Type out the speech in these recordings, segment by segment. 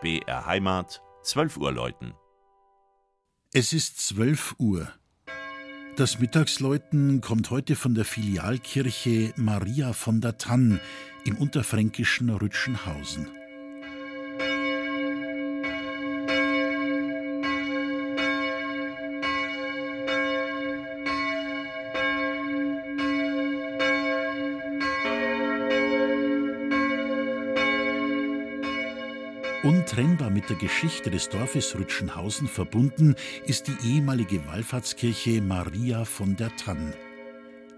BR Heimat, 12 Uhr läuten. Es ist 12 Uhr. Das Mittagsläuten kommt heute von der Filialkirche Maria von der Tann im unterfränkischen Rütschenhausen. Untrennbar mit der Geschichte des Dorfes Rütschenhausen verbunden ist die ehemalige Wallfahrtskirche Maria von der Tann.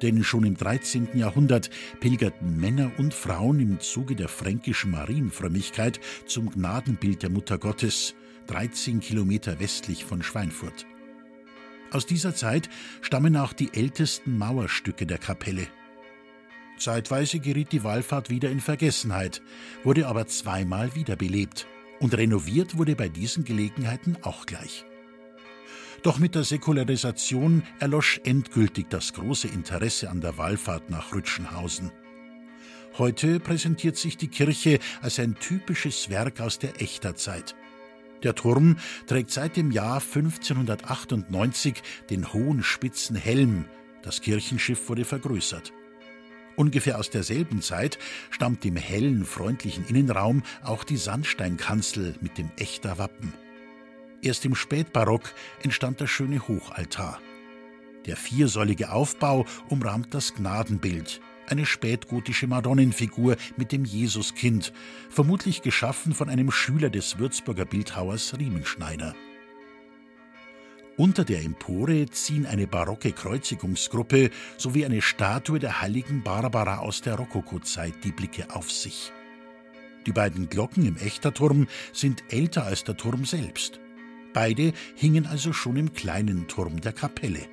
Denn schon im 13. Jahrhundert pilgerten Männer und Frauen im Zuge der fränkischen Marienfrömmigkeit zum Gnadenbild der Mutter Gottes, 13 Kilometer westlich von Schweinfurt. Aus dieser Zeit stammen auch die ältesten Mauerstücke der Kapelle. Zeitweise geriet die Wallfahrt wieder in Vergessenheit, wurde aber zweimal wiederbelebt und renoviert wurde bei diesen Gelegenheiten auch gleich. Doch mit der Säkularisation erlosch endgültig das große Interesse an der Wallfahrt nach Rütschenhausen. Heute präsentiert sich die Kirche als ein typisches Werk aus der Echterzeit. Der Turm trägt seit dem Jahr 1598 den hohen spitzen Helm, das Kirchenschiff wurde vergrößert. Ungefähr aus derselben Zeit stammt im hellen, freundlichen Innenraum auch die Sandsteinkanzel mit dem echter Wappen. Erst im Spätbarock entstand der schöne Hochaltar. Der viersäulige Aufbau umrahmt das Gnadenbild, eine spätgotische Madonnenfigur mit dem Jesuskind, vermutlich geschaffen von einem Schüler des Würzburger Bildhauers Riemenschneider. Unter der Empore ziehen eine barocke Kreuzigungsgruppe sowie eine Statue der heiligen Barbara aus der Rokokozeit die Blicke auf sich. Die beiden Glocken im Echterturm sind älter als der Turm selbst. Beide hingen also schon im kleinen Turm der Kapelle.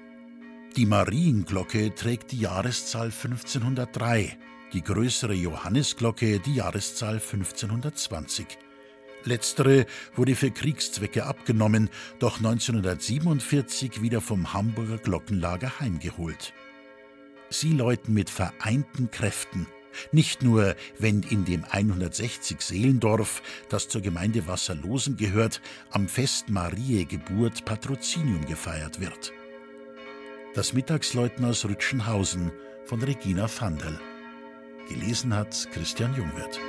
Die Marienglocke trägt die Jahreszahl 1503, die größere Johannisglocke die Jahreszahl 1520. Letztere wurde für Kriegszwecke abgenommen, doch 1947 wieder vom Hamburger Glockenlager heimgeholt. Sie läuten mit vereinten Kräften, nicht nur, wenn in dem 160 Seelendorf, das zur Gemeinde Wasserlosen gehört, am Fest Mariä Geburt Patrozinium gefeiert wird. Das Mittagsläuten aus Rütschenhausen von Regina Vandel. Gelesen hat Christian Jungwirth.